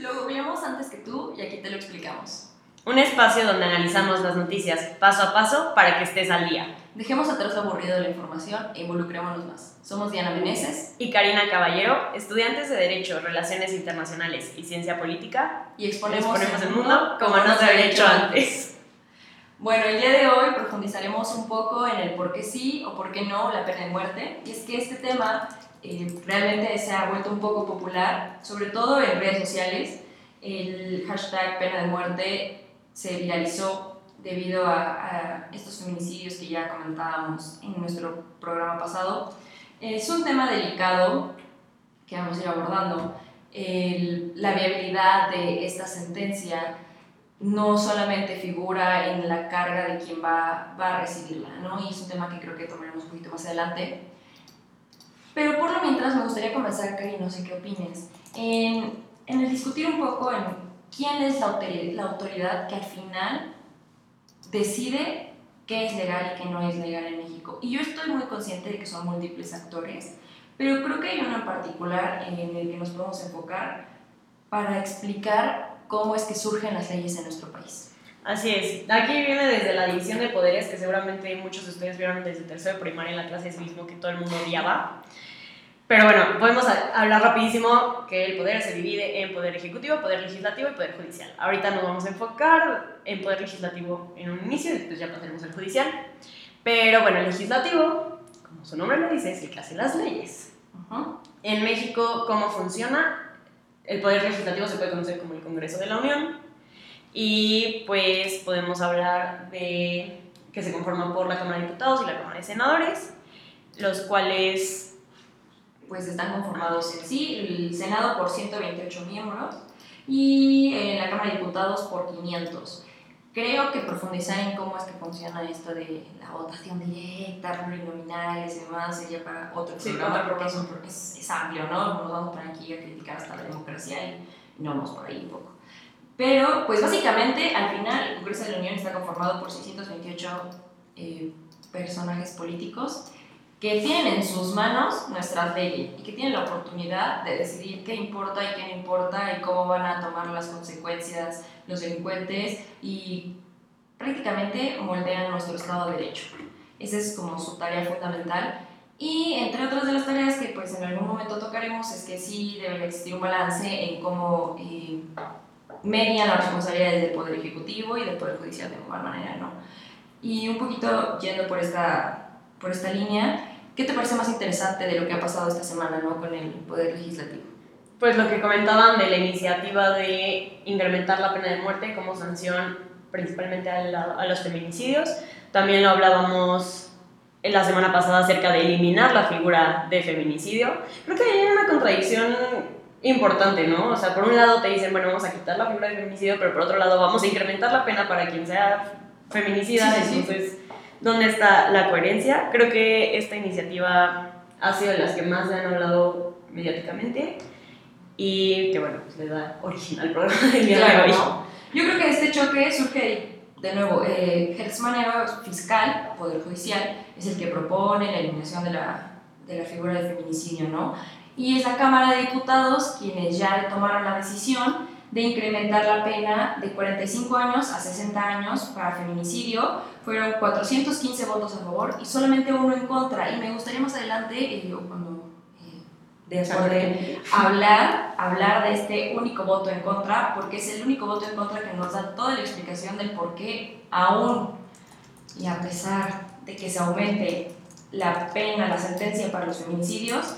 Lo googleamos antes que tú y aquí te lo explicamos. Un espacio donde analizamos las noticias paso a paso para que estés al día. Dejemos atrás lo aburrido de la información e involucrémonos más. Somos Diana Meneses Y Karina Caballero, estudiantes de Derecho, Relaciones Internacionales y Ciencia Política, y exponemos, exponemos el mundo como no se había hecho antes. Bueno, el día de hoy profundizaremos un poco en el por qué sí o por qué no la pena de muerte. Y es que este tema eh, realmente se ha vuelto un poco popular, sobre todo en redes sociales. El hashtag pena de muerte se viralizó debido a, a estos feminicidios que ya comentábamos en nuestro programa pasado. Es un tema delicado que vamos a ir abordando. El- la viabilidad de esta sentencia no solamente figura en la carga de quien va, va a recibirla, ¿no? Y es un tema que creo que tomaremos un poquito más adelante. Me gustaría comenzar, Cari, no sé qué opines, en, en el discutir un poco en quién es la la autoridad que al final decide qué es legal y qué no es legal en México. Y yo estoy muy consciente de que son múltiples actores, pero creo que hay uno en particular en el que nos podemos enfocar para explicar cómo es que surgen las leyes en nuestro país. Así es. Aquí viene desde la división de poderes, que seguramente muchos de ustedes vieron desde tercero de primaria en la clase de civismo que todo el mundo odiaba. Pero bueno, podemos hablar rapidísimo que el poder se divide en poder ejecutivo, poder legislativo y poder judicial. Ahorita nos vamos a enfocar en poder legislativo en un inicio después ya pasaremos al judicial. Pero bueno, el legislativo, como su nombre lo dice, es el que hace las leyes. Ujú. En México, ¿cómo funciona? El Poder Legislativo se puede conocer como el Congreso de la Unión y pues podemos hablar de que se conforman por la Cámara de Diputados y la Cámara de Senadores, los cuales, Pues están conformados en sí, el Senado por 128 miembros y eh, la Cámara de Diputados por 500. Creo que profundizar en cómo es que funciona esto de la votación directa, plurinominales y demás sería para otro Sí, programa porque es, es- es amplio, ¿no? Nos vamos por aquí a criticar hasta la democracia y no vamos por ahí un poco. Pero, pues básicamente, al final, el Congreso de la Unión está conformado por 628 eh, personajes políticos que tienen en sus manos nuestras leyes y que tienen la oportunidad de decidir qué importa y qué no importa y cómo van a tomar las consecuencias los delincuentes y prácticamente moldean nuestro Estado de Derecho. Esa es como su tarea fundamental. Y entre otras de las tareas que pues en algún momento tocaremos es que sí debe existir un balance en cómo eh, median las responsabilidades del Poder Ejecutivo y del Poder Judicial de igual manera, ¿no? Y un poquito yendo por esta, por esta línea, ¿qué te parece más interesante de lo que ha pasado esta semana, ¿no? Con el Poder Legislativo. pues lo que comentaban de la iniciativa de incrementar la pena de muerte como sanción principalmente a, la- a los feminicidios. También lo hablábamos en la semana pasada acerca de eliminar la figura de feminicidio. Creo que hay una contradicción importante, ¿no? O sea, por un lado te dicen, bueno, vamos a quitar la figura de feminicidio, pero por otro lado vamos a incrementar la pena para quien sea feminicida. Sí, sí, sí. ¿Dónde está la coherencia? Creo que esta iniciativa ha sido de las que más se han hablado mediáticamente y que, bueno, pues le da origen al programa del día de Claro, hoy. ¿no? Yo creo que este choque surge, de nuevo, eh, Gertz Manero, fiscal, Poder Judicial, es el que propone la eliminación de la, de la figura del feminicidio, ¿no? Y es la Cámara de Diputados quienes ya tomaron la decisión de incrementar la pena de 45 años a 60 años para feminicidio. Fueron 415 votos a favor y solamente uno en contra. Y me gustaría más adelante, eh, cuando eh, después de hablar, hablar de este único voto en contra, porque es el único voto en contra que nos da toda la explicación del por qué aún y a pesar de que se aumente la pena, la sentencia para los feminicidios,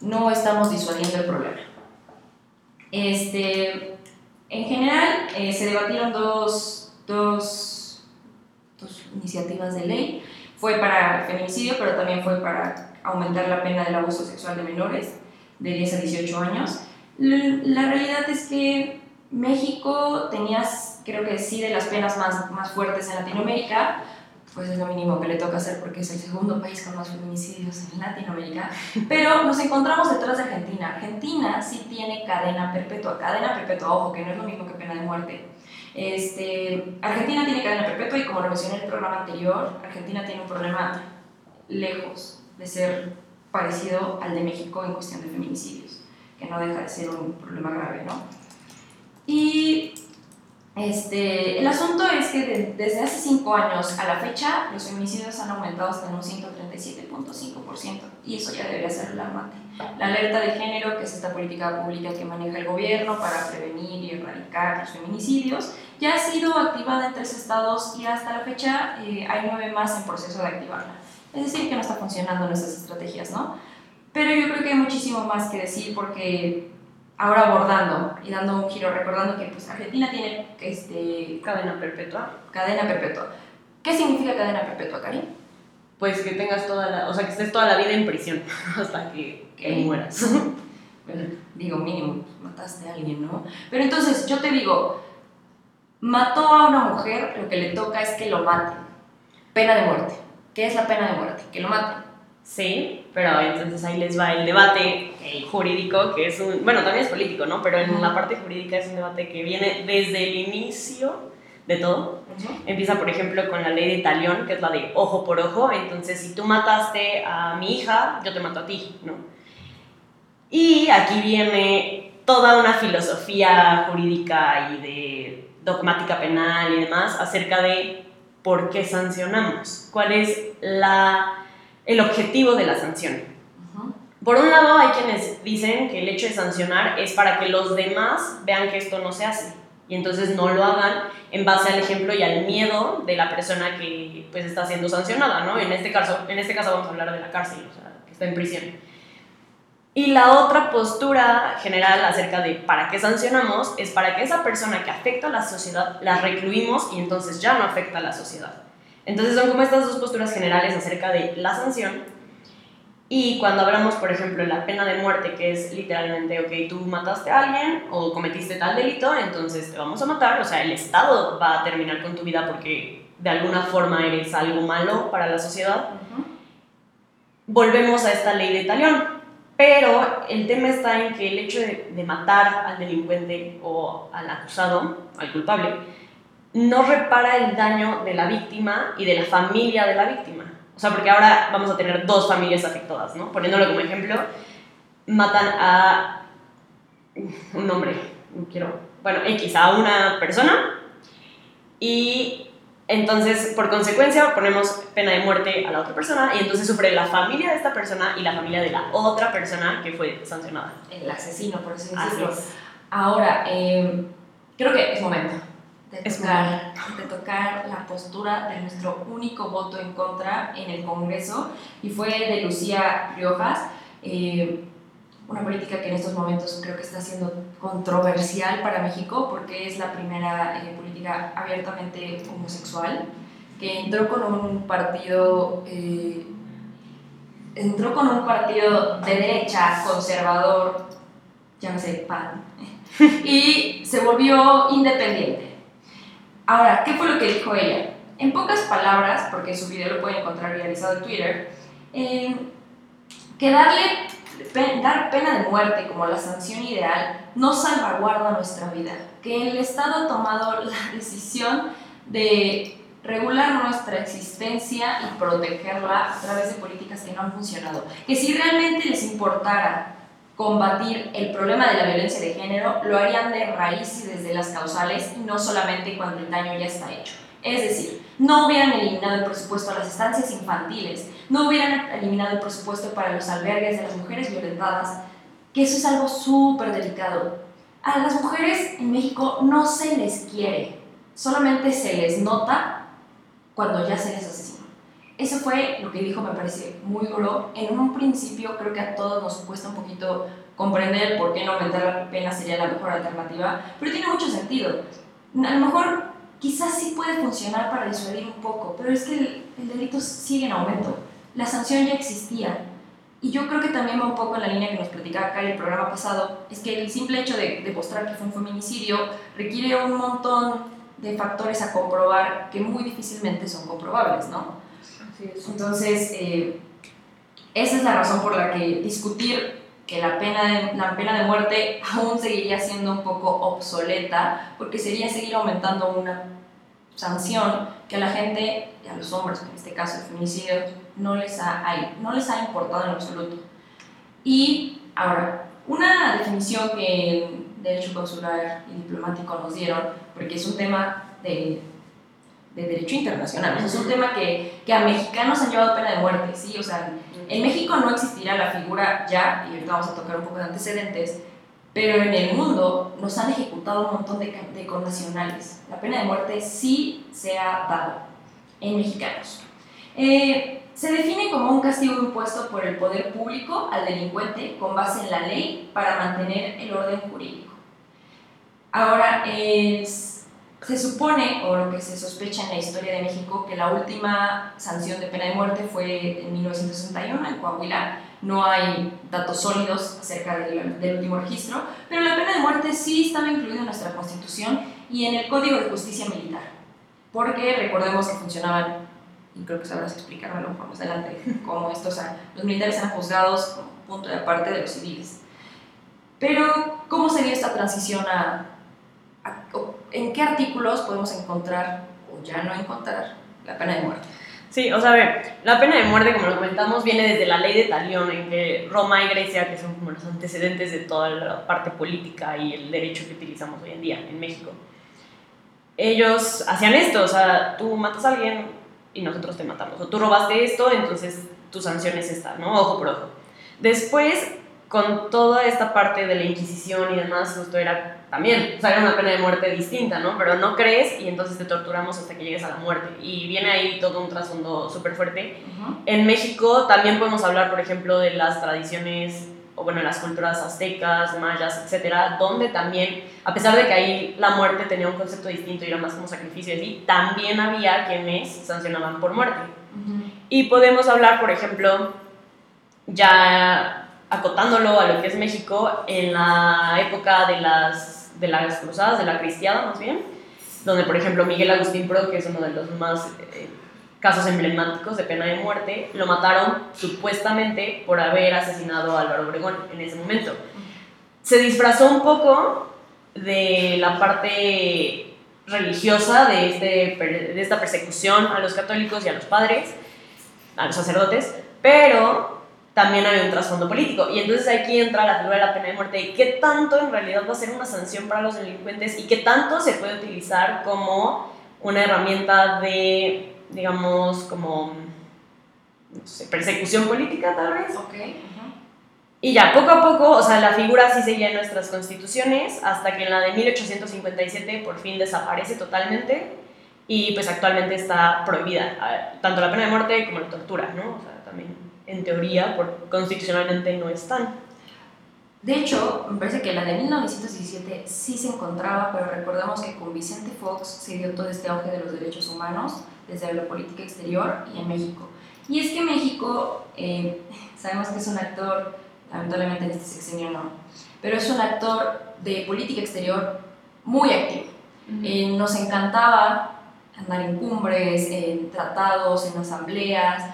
no estamos disuadiendo el problema. Este, en general, eh, se debatieron dos, dos, dos iniciativas de ley. Fue para feminicidio, pero también fue para aumentar la pena del abuso sexual de menores de 10 a 18 años. La realidad es que México tenía, creo que sí, de las penas más, más fuertes en Latinoamérica, pues es lo mínimo que le toca hacer porque es el segundo país con más feminicidios en Latinoamérica. Pero nos encontramos detrás de Argentina. Argentina sí tiene cadena perpetua. Cadena perpetua, ojo, que no es lo mismo que pena de muerte. Este, Argentina tiene cadena perpetua y como lo mencioné en el programa anterior, Argentina tiene un problema lejos de ser parecido al de México en cuestión de feminicidios, que no deja de ser un problema grave, ¿no? Y este, el asunto es que desde hace cinco años a la fecha los feminicidios han aumentado hasta un 137.5% y eso ya debería ser alarmante. La alerta de género, que es esta política pública que maneja el gobierno para prevenir y erradicar los feminicidios, ya ha sido activada en tres estados y hasta la fecha eh, hay nueve más en proceso de activarla. Es decir, que no está funcionando nuestras estrategias, ¿no? Pero yo creo que hay muchísimo más que decir porque ahora abordando y dando un giro, recordando que pues, Argentina tiene este, cadena perpetua. Cadena perpetua. ¿Qué significa cadena perpetua, Karim? Pues que tengas toda la, o sea, que estés toda la vida en prisión hasta que, mueras. digo, mínimo, mataste a alguien, ¿no? Pero entonces, yo te digo, mató a una mujer, lo que le toca es que lo maten. Pena de muerte. ¿Qué es la pena de muerte? Que lo maten. Sí, pero entonces ahí les va el debate jurídico, que es un, bueno, también es político, ¿no? Pero en la parte jurídica es un debate que viene desde el inicio de todo. Empieza, por ejemplo, con la ley de talión, que es la de ojo por ojo. Entonces, si tú mataste a mi hija, yo te mato a ti, ¿no? Y aquí viene toda una filosofía jurídica y de dogmática penal y demás acerca de por qué sancionamos, cuál es la el objetivo de la sanción. Por un lado, hay quienes dicen que el hecho de sancionar es para que los demás vean que esto no se hace y entonces no lo hagan en base al ejemplo y al miedo de la persona que pues está siendo sancionada, ¿no? En este caso, en este caso vamos a hablar de la cárcel, o sea, que está en prisión. Y la otra postura general acerca de para qué sancionamos es para que esa persona que afecta a la sociedad la recluimos y entonces ya no afecta a la sociedad. Entonces son como estas dos posturas generales acerca de la sanción. Y cuando hablamos, por ejemplo, de la pena de muerte, que es literalmente, ok, tú mataste a alguien o cometiste tal delito, entonces te vamos a matar, o sea, el Estado va a terminar con tu vida porque de alguna forma eres algo malo para la sociedad. Volvemos a esta ley de talión, pero el tema está en que el hecho de, de matar al delincuente o al acusado, al culpable, no repara el daño de la víctima y de la familia de la víctima. O sea, porque ahora vamos a tener dos familias afectadas, ¿no? Poniéndolo como ejemplo, matan a un hombre, no quiero, bueno, X, a una persona y entonces, por consecuencia, ponemos pena de muerte a la otra persona y entonces sufre la familia de esta persona y la familia de la otra persona que fue sancionada. El asesino, por así decirlo. Ahora, eh, creo que es momento de tocar, de tocar la postura de nuestro único voto en contra en el Congreso y fue de Lucía Riojas, eh, una política que en estos momentos creo que está siendo controversial para México porque es la primera eh, política abiertamente homosexual que entró con un partido eh, entró con un partido de derecha conservador llámese PAN y se volvió independiente Ahora, ¿qué fue lo que dijo ella? En pocas palabras, porque su video lo pueden encontrar realizado en Twitter, eh, que darle dar pena de muerte como la sanción ideal no salvaguarda nuestra vida, que el Estado ha tomado la decisión de regular nuestra existencia y protegerla a través de políticas que no han funcionado. Que si realmente les importara combatir el problema de la violencia de género, lo harían de raíz y desde las causales y no solamente cuando el daño ya está hecho. Es decir, no hubieran eliminado el presupuesto a las estancias infantiles, no hubieran eliminado el presupuesto para los albergues de las mujeres violentadas, que eso es algo súper delicado. A las mujeres en México no se les quiere, solamente se les nota cuando ya se les. Eso fue lo que dijo, me parece muy duro. En un principio creo que a todos nos cuesta un poquito comprender por qué no aumentar la pena sería la mejor alternativa, pero tiene mucho sentido. A lo mejor quizás sí puede funcionar para disuadir un poco, pero es que el, delito sigue en aumento. La sanción ya existía. Y yo creo que también va un poco en la línea que nos platicaba acá en el programa pasado, es que el simple hecho de demostrar que fue un feminicidio requiere un montón de factores a comprobar que muy difícilmente son comprobables, ¿no? Entonces, eh, esa es la razón por la que discutir que la pena, de, la pena de muerte aún seguiría siendo un poco obsoleta, porque sería seguir aumentando una sanción que a la gente, y a los hombres, en este caso el feminicidio, no les ha, no les ha importado en absoluto. Y ahora, una definición que derecho consular y diplomático nos dieron, porque es un tema de, de derecho internacional, es un tema que, que, a mexicanos han llevado pena de muerte, ¿sí? O sea, en México no existirá la figura ya, y ahorita vamos a tocar un poco de antecedentes, pero en el mundo nos han ejecutado un montón de, de connacionales. La pena de muerte sí se ha dado en mexicanos. Eh, se define como un castigo impuesto por el poder público al delincuente con base en la ley para mantener el orden jurídico. Ahora, se supone, o lo que se sospecha en la historia de México, que la última sanción de pena de muerte fue en 1961 en Coahuila. No hay datos sólidos acerca del, del último registro, pero la pena de muerte sí estaba incluida en nuestra Constitución y en el Código de Justicia Militar, porque recordemos que funcionaban y creo que sabrás explicarme a lo mejor más adelante cómo estos, los militares eran juzgados como punto de aparte de los civiles. Pero, ¿cómo sería esta transición a, en qué artículos podemos encontrar o ya no encontrar la pena de muerte? Sí, o sea, a ver, la pena de muerte, como lo comentamos, viene desde la ley de Talión, en que Roma y Grecia, que son como los antecedentes de toda la parte política y el derecho que utilizamos hoy en día en México, ellos hacían esto, o sea, tú matas a alguien, y nosotros te matamos. O tú robaste esto, entonces tu sanción es esta, ¿no? Ojo por ojo. Después, con toda esta parte de la Inquisición y demás, esto era también, o sea, era una pena de muerte distinta, ¿no? Pero no crees y entonces te torturamos hasta que llegues a la muerte. Y viene ahí todo un trasfondo súper fuerte. En México también podemos hablar, por ejemplo, de las tradiciones o bueno, las culturas aztecas, mayas, etcétera, donde también, a pesar de que ahí la muerte tenía un concepto distinto y era más como sacrificio y también había quienes sancionaban por muerte. Y podemos hablar, por ejemplo, ya acotándolo a lo que es México, en la época de las, de las cruzadas, de la cristiada más bien, donde, por ejemplo, Miguel Agustín Pro, que es uno de los más eh, casos emblemáticos de pena de muerte, lo mataron supuestamente por haber asesinado a Álvaro Obregón en ese momento. Se disfrazó un poco de la parte religiosa de, este, de esta persecución a los católicos y a los padres, a los sacerdotes, pero también hay un trasfondo político. Y entonces aquí entra la figura de la pena de muerte y qué tanto en realidad va a ser una sanción para los delincuentes y qué tanto se puede utilizar como una herramienta de digamos, como, no sé, persecución política tal vez. Okay. Y ya, poco a poco, o sea, la figura sí seguía en nuestras constituciones, hasta que en la de 1857 por fin desaparece totalmente y pues actualmente está prohibida, tanto la pena de muerte como la tortura, ¿no? O sea, también en teoría, por, constitucionalmente no están. De hecho, me parece que la de 1917 sí se encontraba, pero recordamos que con Vicente Fox se dio todo este auge de los derechos humanos desde la política exterior y en México. Y es que México, eh, sabemos que es un actor, lamentablemente en este sexenio no, pero es un actor de política exterior muy activo. Eh, nos encantaba andar en cumbres, en tratados, en asambleas,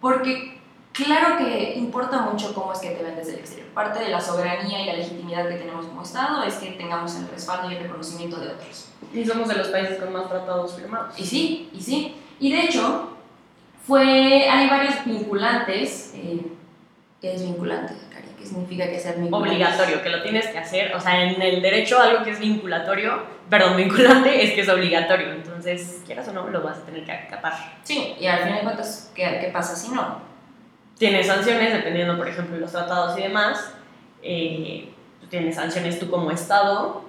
porque claro que importa mucho cómo es que te ven desde el exterior. Parte de la soberanía y la legitimidad que tenemos como Estado es que tengamos el respaldo y el reconocimiento de otros. Y somos de los países con más tratados firmados. Y sí, y sí. Y de hecho, fue, hay varios vinculantes. Eh, ¿Qué es vinculante, Cari? ¿Qué significa que sea vinculante? Obligatorio, que lo tienes que hacer. O sea, en el derecho algo que es vinculatorio, perdón, vinculante es que es obligatorio. Entonces, quieras o no, lo vas a tener que acatar. Sí, y al final de cuentas, ¿qué, qué pasa si no? Tienes sanciones, dependiendo, por ejemplo, de los tratados y demás. Eh, tienes sanciones tú como Estado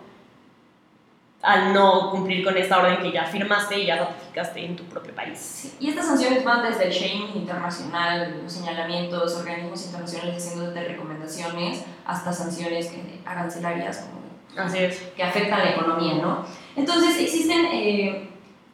al no cumplir con esta orden que ya firmaste y ya ratificaste en tu propio país. y estas sanciones van desde el shaming internacional, los señalamientos, organismos internacionales haciendo de recomendaciones, hasta sanciones arancelarias como, Así es. que afectan la economía, ¿no? Entonces existen eh,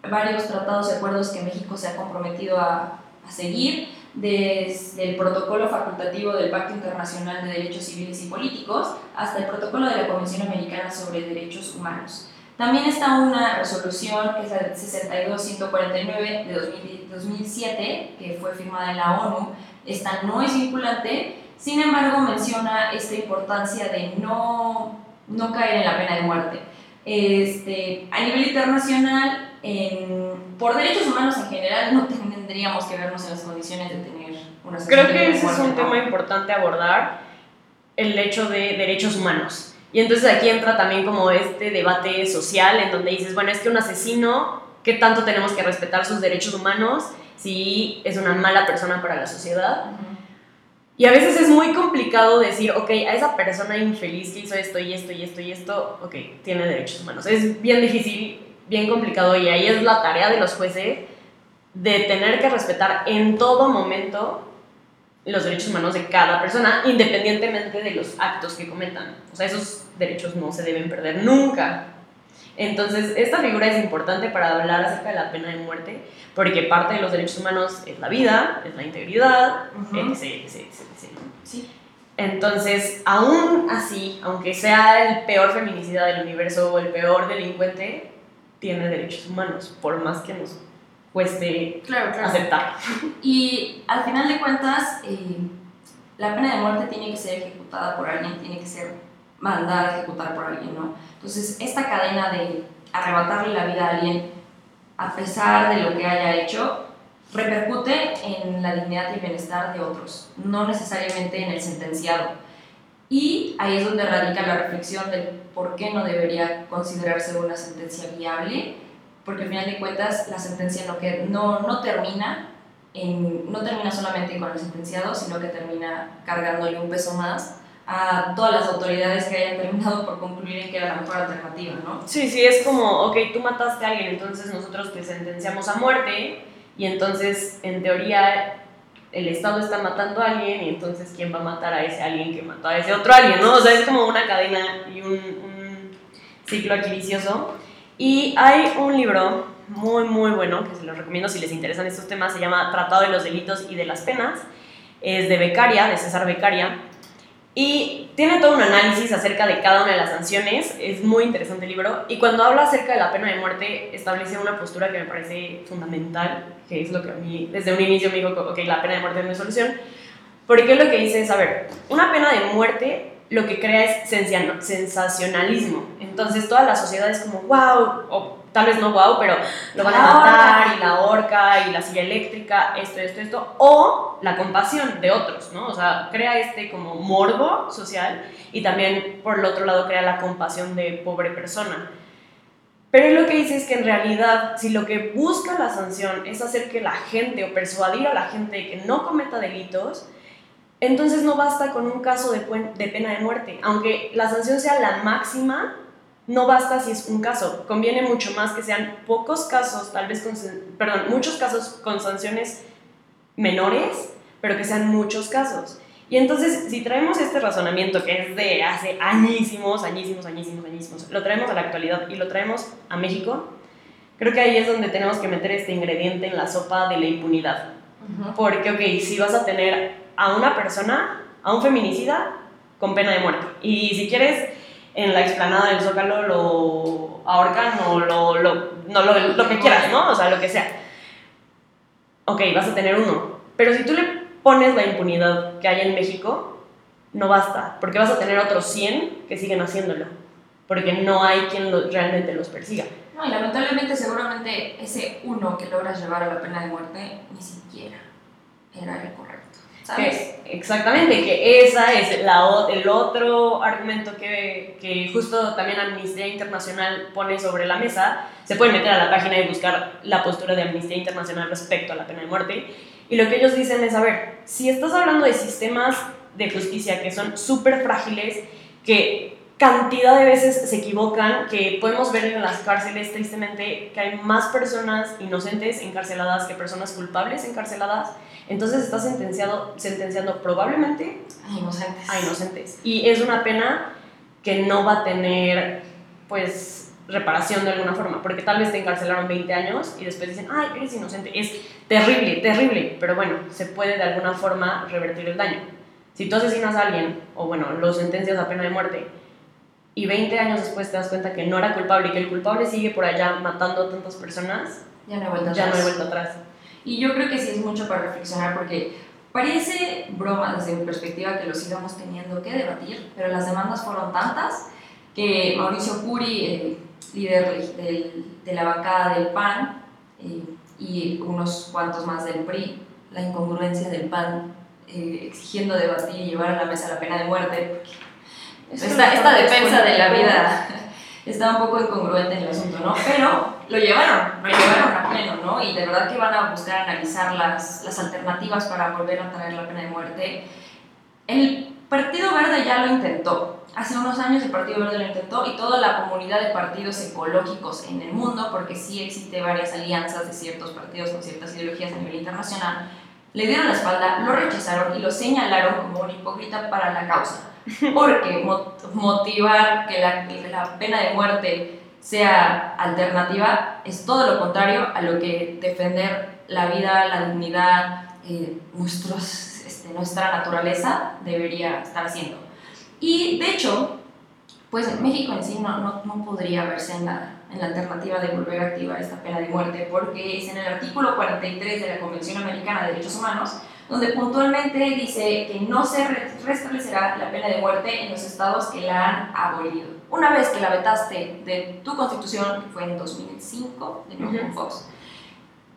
varios tratados y acuerdos que México se ha comprometido a, a seguir, desde el protocolo facultativo del Pacto Internacional de Derechos Civiles y Políticos hasta el protocolo de la Convención Americana sobre Derechos Humanos. También está una resolución, que es la 62149 de 2007, que fue firmada en la ONU. Esta no es vinculante, sin embargo menciona esta importancia de no, no caer en la pena de muerte. Este, a nivel internacional, por derechos humanos en general, no tendríamos que vernos en las condiciones de tener una Creo que ese es un tema importante abordar, el hecho de derechos humanos Y entonces aquí entra también como este debate social en donde dices, bueno, es que un asesino, ¿qué tanto tenemos que respetar sus derechos humanos si es una mala persona para la sociedad? Y a veces es muy complicado decir, ok, a esa persona infeliz que hizo esto y esto y esto y esto, ok, tiene derechos humanos. Es bien difícil, bien complicado y ahí es la tarea de los jueces de tener que respetar en todo momento los derechos humanos de cada persona, independientemente de los actos que cometan. O sea, esos derechos no se deben perder nunca. Entonces, esta figura es importante para hablar acerca de la pena de muerte, porque parte de los derechos humanos es la vida, es la integridad, etc, Sí. Entonces, aún así, aunque sea el peor feminicida del universo o el peor delincuente, tiene derechos humanos, por más que nos cueste claro, aceptar. Y al final de cuentas, eh, la pena de muerte tiene que ser ejecutada por alguien, tiene que ser mandada a ejecutar por alguien, ¿no? Entonces, esta cadena de arrebatarle la vida a alguien a pesar de lo que haya hecho, repercute en la dignidad y bienestar de otros, no necesariamente en el sentenciado. Y ahí es donde radica la reflexión de por qué no debería considerarse una sentencia viable, porque al final de cuentas la sentencia no, que, no, no, termina en, no termina solamente con el sentenciado, sino que termina cargándole un peso más a todas las autoridades que hayan terminado por concluir en que era la mejor alternativa, ¿no? Sí, sí, es como, ok, tú mataste a alguien, entonces nosotros te sentenciamos a muerte y entonces, en teoría, el Estado está matando a alguien y entonces, ¿quién va a matar a ese alguien que mató a ese otro alguien, no? O sea, es como una cadena y un, ciclo aquí vicioso. Y hay un libro muy, muy bueno, que se los recomiendo si les interesan estos temas, se llama Tratado de los Delitos y de las Penas, es de Becaria, de César Becaria, y tiene todo un análisis acerca de cada una de las sanciones, es muy interesante el libro, y cuando habla acerca de la pena de muerte establece una postura que me parece fundamental, que es lo que a mí desde un inicio me dijo, ok, la pena de muerte es mi solución, porque lo que dice es, a ver, una pena de muerte lo que crea es sensacionalismo, entonces toda la sociedad es como, wow, o tal vez no wow, pero lo van a matar y la horca y la silla eléctrica, esto, esto, esto, o la compasión de otros, ¿no? O sea, crea este como morbo social y también por el otro lado crea la compasión de pobre persona. Pero lo que dice es que en realidad, si lo que busca la sanción es hacer que la gente o persuadir a la gente que no cometa delitos, entonces no basta con un caso de, de pena de muerte. Aunque la sanción sea la máxima, no basta si es un caso, conviene mucho más que sean pocos casos, tal vez con, perdón, muchos casos con sanciones menores, pero que sean muchos casos. Y entonces, si traemos este razonamiento que es de hace añísimos, añísimos, añísimos, añísimos, lo traemos a la actualidad y lo traemos a México, creo que ahí es donde tenemos que meter este ingrediente en la sopa de la impunidad. Porque, ok, si vas a tener a una persona, a un feminicida, con pena de muerte. Y si quieres en la explanada del Zócalo lo ahorcan o lo, lo, no, lo, lo que quieras, ¿no? O sea, lo que sea. Ok, vas a tener uno. Pero si tú le pones la impunidad que hay en México, no basta, porque vas a tener otros 100 que siguen haciéndolo, porque no hay quien realmente los persiga. No, y lamentablemente seguramente ese uno que logras llevar a la pena de muerte ni siquiera era el correcto exactamente, que esa es el otro argumento que, que, justo también Amnistía Internacional pone sobre la mesa. Se pueden meter a la página y buscar la postura de Amnistía Internacional respecto a la pena de muerte. Y lo que ellos dicen es, a ver, si estás hablando de sistemas de justicia que son súper frágiles, que cantidad de veces se equivocan, que podemos ver en las cárceles tristemente que hay más personas inocentes encarceladas que personas culpables encarceladas, entonces está sentenciado, sentenciando probablemente a inocentes. a inocentes. Y es una pena que no va a tener, pues, reparación de alguna forma, porque tal vez te encarcelaron 20 años y después dicen, ay, eres inocente. Es terrible, terrible, pero bueno, se puede de alguna forma revertir el daño. Si tú asesinas a alguien, o bueno, lo sentencias a pena de muerte, y 20 años después te das cuenta que no era culpable y que el culpable sigue por allá matando a tantas personas, ya no he vuelto ya No he vuelto atrás. Y yo creo que sí es mucho para reflexionar porque parece broma desde mi perspectiva que lo sigamos teniendo que debatir, pero las demandas fueron tantas que Mauricio Curi, el líder de la bancada del PAN, eh, y unos cuantos más del PRI, la incongruencia del PAN eh, exigiendo debatir y llevar a la mesa la pena de muerte, esta, esta defensa de la vida está un poco incongruente en el asunto, ¿no? Pero lo llevaron, lo llevaron a pleno, ¿no? Y de verdad que van a buscar analizar las, las alternativas para volver a traer la pena de muerte. El Partido Verde ya lo intentó. Hace unos años el Partido Verde lo intentó y toda la comunidad de partidos ecológicos en el mundo, porque sí existe varias alianzas de ciertos partidos con ciertas ideologías a nivel internacional, le dieron la espalda, lo rechazaron y lo señalaron como un hipócrita para la causa. Porque motivar que la, la pena de muerte sea alternativa es todo lo contrario a lo que defender la vida, la dignidad, eh, nuestros, este, nuestra naturaleza debería estar haciendo. Y de hecho, pues México en sí no, no, no podría verse en la, en la alternativa de volver a activar esta pena de muerte, porque es en el artículo 43 de la Convención Americana de Derechos Humanos, donde puntualmente dice que no se restablecerá la pena de muerte en los estados que la han abolido. Una vez que la vetaste de tu constitución, que fue en 2005, de nuevo Fox,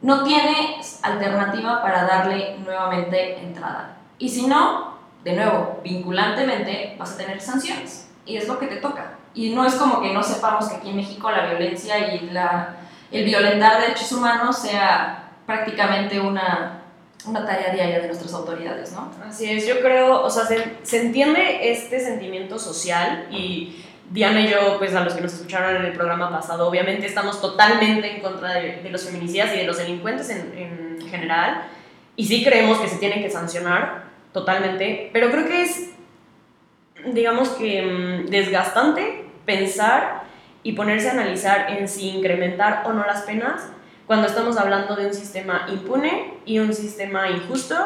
no tienes alternativa para darle nuevamente entrada. Y si no, de nuevo, vinculantemente, vas a tener sanciones. Y es lo que te toca. Y no es como que no sepamos que aquí en México la violencia y la, el violentar derechos humanos sea prácticamente una, una tarea diaria de nuestras autoridades, ¿no? Así es, yo creo, o sea, se, entiende este sentimiento social y Diana y yo, pues a los que nos escucharon en el programa pasado, obviamente estamos totalmente en contra de, de los feminicidas y de los delincuentes en, en general y sí creemos que se tienen que sancionar totalmente, pero creo que es digamos que mm, desgastante pensar y ponerse a analizar en si incrementar o no las penas cuando estamos hablando de un sistema impune y un sistema injusto.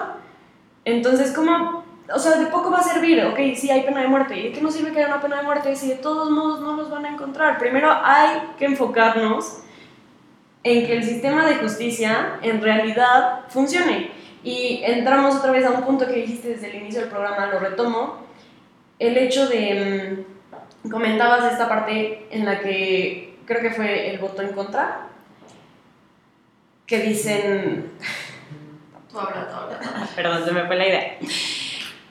Entonces, ¿cómo? O sea, de poco va a servir, ok, sí hay pena de muerte. ¿Y de qué nos sirve que haya una pena de muerte si de todos modos no los van a encontrar? Primero hay que enfocarnos en que el sistema de justicia en realidad funcione. Y entramos otra vez a un punto que dijiste desde el inicio del programa, lo retomo, el hecho de, mm, comentabas esta parte en la que creo que fue el voto en contra, que dicen... Tú habla, tú habla. Perdón, se me fue la idea.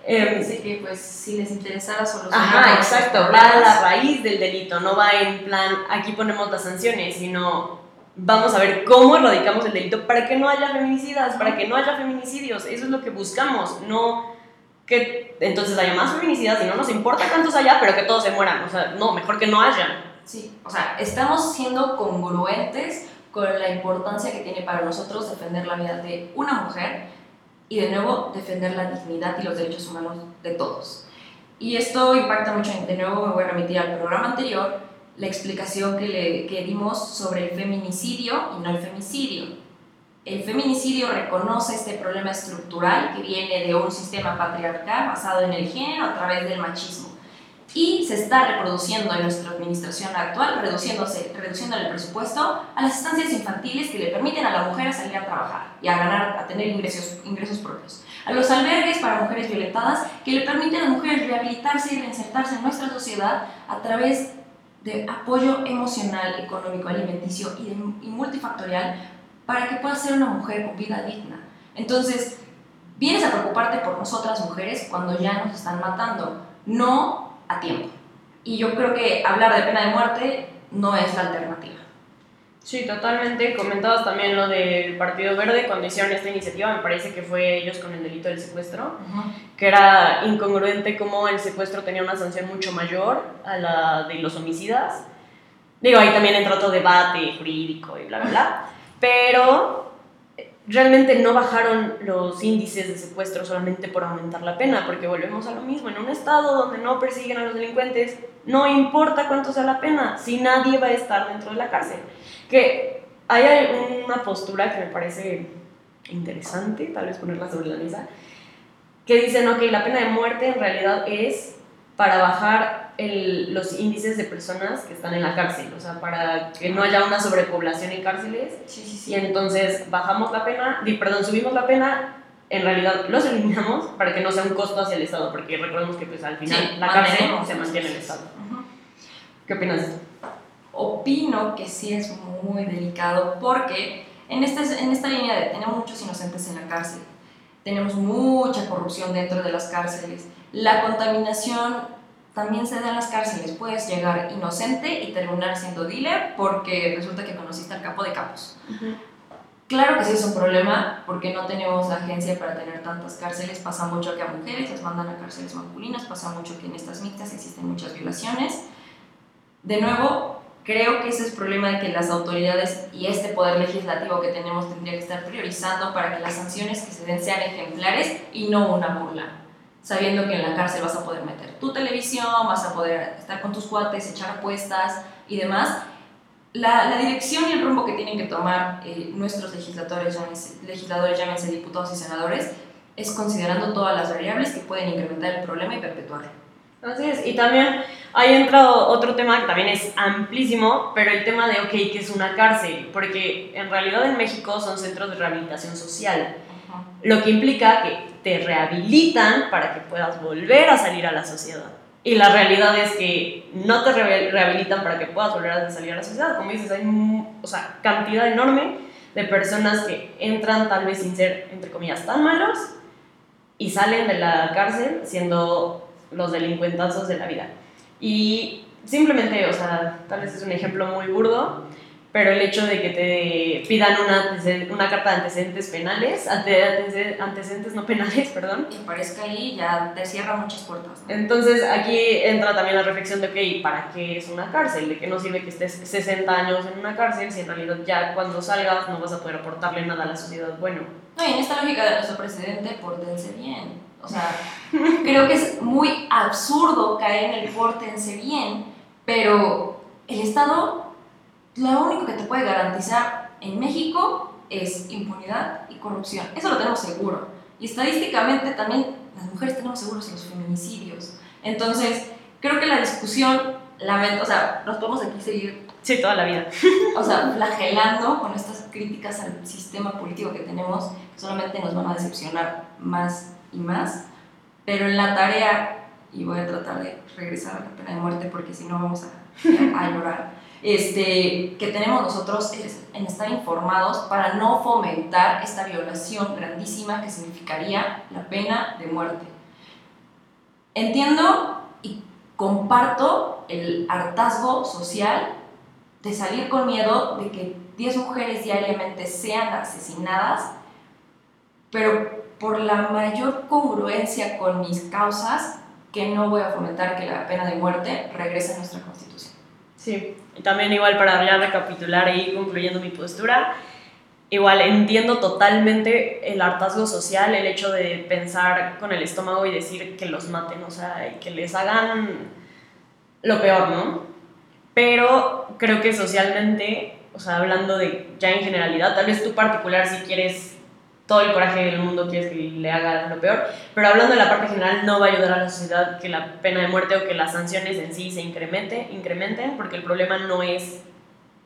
Eh, Dice que pues si les interesara solucionar... Ajá, exacto, va a la raíz del delito, no va en plan, aquí ponemos las sanciones, sino vamos a ver cómo erradicamos el delito para que no haya feminicidas, para que no haya feminicidios, eso es lo que buscamos, no que entonces haya más feminicidas y no nos importa cuántos haya, pero que todos se mueran. O sea, no, mejor que no haya. Sí, o sea, estamos siendo congruentes con la importancia que tiene para nosotros defender la vida de una mujer y de nuevo defender la dignidad y los derechos humanos de todos. Y esto impacta mucho, de nuevo me voy a remitir al programa anterior, la explicación que, le, que dimos sobre el feminicidio y no el femicidio. El feminicidio reconoce este problema estructural que viene de un sistema patriarcal basado en el género a través del machismo y se está reproduciendo en nuestra administración actual, reduciéndose, reduciendo el presupuesto a las estancias infantiles que le permiten a la mujer salir a trabajar y a ganar, a tener ingresos, ingresos propios, a los albergues para mujeres violentadas que le permiten a las mujeres rehabilitarse y reinsertarse en nuestra sociedad a través de apoyo emocional, económico, alimenticio y, y multifactorial para que puedas ser una mujer con vida digna. Entonces, vienes a preocuparte por nosotras mujeres cuando ya nos están matando, no a tiempo. Y yo creo que hablar de pena de muerte no es la alternativa. Sí, totalmente. Comentabas también lo del Partido Verde cuando hicieron esta iniciativa, me parece que fue ellos con el delito del secuestro, que era incongruente como el secuestro tenía una sanción mucho mayor a la de los homicidas. Digo, ahí también entra otro debate jurídico y bla, bla, bla pero realmente no bajaron los índices de secuestro solamente por aumentar la pena, porque volvemos a lo mismo, en un estado donde no persiguen a los delincuentes, no importa cuánto sea la pena, si nadie va a estar dentro de la cárcel. Que hay una postura que me parece interesante, tal vez ponerla sobre la mesa, que dicen, ok, la pena de muerte en realidad es para bajar el, los índices de personas que están en la cárcel, o sea, para que no haya una sobrepoblación en cárceles. Sí, sí, sí. Y entonces bajamos la pena, perdón, subimos la pena, en realidad los eliminamos para que no sea un costo hacia el Estado, porque recordemos que pues al final la cárcel se mantiene en el Estado. Uh -huh. ¿Qué opinas de esto? Opino que sí es muy delicado porque en, este, en esta línea de tenemos muchos inocentes en la cárcel, tenemos mucha corrupción dentro de las cárceles, la contaminación también se da en las cárceles. Puedes llegar inocente y terminar siendo dealer porque resulta que conociste al capo de capos. Claro que sí es un problema porque no tenemos agencia para tener tantas cárceles. Pasa mucho que a mujeres las mandan a cárceles masculinas, pasa mucho que en estas mixtas existen muchas violaciones. De nuevo, creo que ese es el problema de que las autoridades y este poder legislativo que tenemos tendría que estar priorizando para que las sanciones que se den sean ejemplares y no una burla. Sabiendo que en la cárcel vas a poder meter tu televisión, vas a poder estar con tus cuates, echar apuestas y demás, la, la, dirección y el rumbo que tienen que tomar eh, nuestros legisladores, llámense, legisladores, llámense diputados y senadores, es considerando todas las variables que pueden incrementar el problema y perpetuarlo. Así es, y también hay entrado otro tema que también es amplísimo, pero el tema de, ok, ¿qué es una cárcel? Porque en realidad en México son centros de rehabilitación social, lo que implica que te rehabilitan para que puedas volver a salir a la sociedad. Y la realidad es que no te rehabilitan para que puedas volver a salir a la sociedad. Como dices, hay o sea, cantidad enorme de personas que entran tal vez sin ser, entre comillas, tan malos y salen de la cárcel siendo los delincuentazos de la vida. Y simplemente, o sea, tal vez es un ejemplo muy burdo, pero el hecho de que te pidan una, una carta de antecedentes penales, antecedentes no penales, perdón. Y aparezca ahí ya te cierra muchas puertas. Entonces aquí entra también la reflexión de, ok, ¿para qué es una cárcel? ¿De qué no sirve que estés 60 años en una cárcel si en realidad ya cuando salgas no vas a poder aportarle nada a la sociedad bueno? No, y en esta lógica de nuestro presidente, pórtense bien. O sea, creo que es muy absurdo caer en el pórtense bien, pero el Estado lo único que te puede garantizar en México es impunidad y corrupción. Eso lo tenemos seguro. Y estadísticamente también las mujeres tenemos seguros en los feminicidios. Entonces, creo que la discusión, lamento, o sea, nos podemos aquí seguir. Sí, toda la vida. O sea, flagelando con estas críticas al sistema político que tenemos, que solamente nos van a decepcionar más y más. Pero en la tarea, y voy a tratar de regresar a la pena de muerte porque si no vamos a, a llorar este, que tenemos nosotros en estar informados para no fomentar esta violación grandísima que significaría la pena de muerte. Entiendo y comparto el hartazgo social de salir con miedo de que 10 mujeres diariamente sean asesinadas, pero por la mayor congruencia con mis causas, que no voy a fomentar que la pena de muerte regrese a nuestra Constitución. Sí, también igual para ya recapitular y concluyendo mi postura, igual entiendo totalmente el hartazgo social, el hecho de pensar con el estómago y decir que los maten, o sea, y que les hagan lo peor, ¿no? Pero creo que socialmente, o sea, hablando de ya en generalidad, tal vez tú particular si quieres todo el coraje del mundo quieres que le haga lo peor, pero hablando de la parte general no va a ayudar a la sociedad que la pena de muerte o que las sanciones en sí se incremente, incrementen, porque el problema no es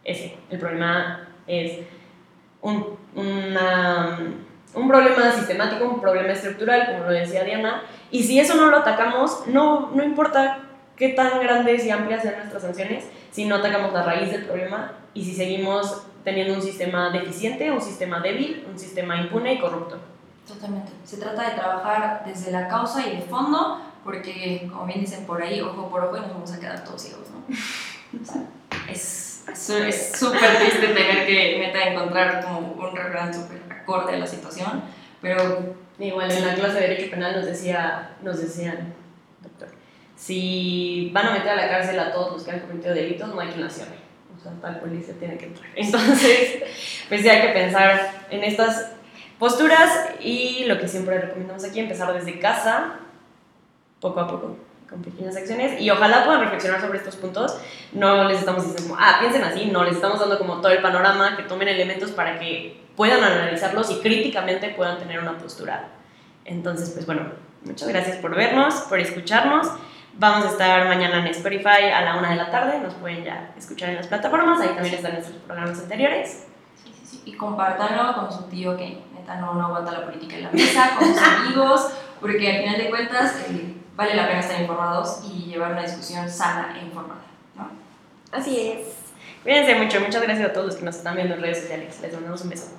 ese, el problema es un, una, un problema sistemático, un problema estructural, como lo decía Diana, y si eso no lo atacamos, no, no importa qué tan grandes y amplias sean nuestras sanciones, si no atacamos la raíz del problema y si seguimos teniendo un sistema deficiente, un sistema débil, un sistema impune y corrupto. Totalmente. Se trata de trabajar desde la causa y de fondo, porque, como bien dicen por ahí, ojo por ojo y nos vamos a quedar todos ciegos, ¿no? O sea, es súper triste tener que meta encontrar como un refrán súper acorde a la situación, pero... Igual en la clase de Derecho Penal nos, decía, nos decían, doctor, si van a meter a la cárcel a todos los que han cometido delitos, no hay quien las o sea, tal policía tiene que entrar. Entonces, pues ya hay que pensar en estas posturas y lo que siempre recomendamos aquí, empezar desde casa, poco a poco, con pequeñas acciones y ojalá puedan reflexionar sobre estos puntos. No les estamos diciendo como, ah, piensen así, no, les estamos dando como todo el panorama, que tomen elementos para que puedan analizarlos y críticamente puedan tener una postura. Entonces, pues bueno, muchas gracias por vernos, por escucharnos. Vamos a estar mañana en Spotify a la una de la tarde, nos pueden ya escuchar en las plataformas, ahí también están nuestros programas anteriores. Sí, sí, sí. Y compártanlo con su tío que neta no, no aguanta la política en la mesa, con sus amigos, porque al final de cuentas eh, vale la pena estar informados y llevar una discusión sana e informada. ¿no? Así es. Cuídense mucho, muchas gracias a todos los que nos están viendo en redes sociales. Les mandamos un beso.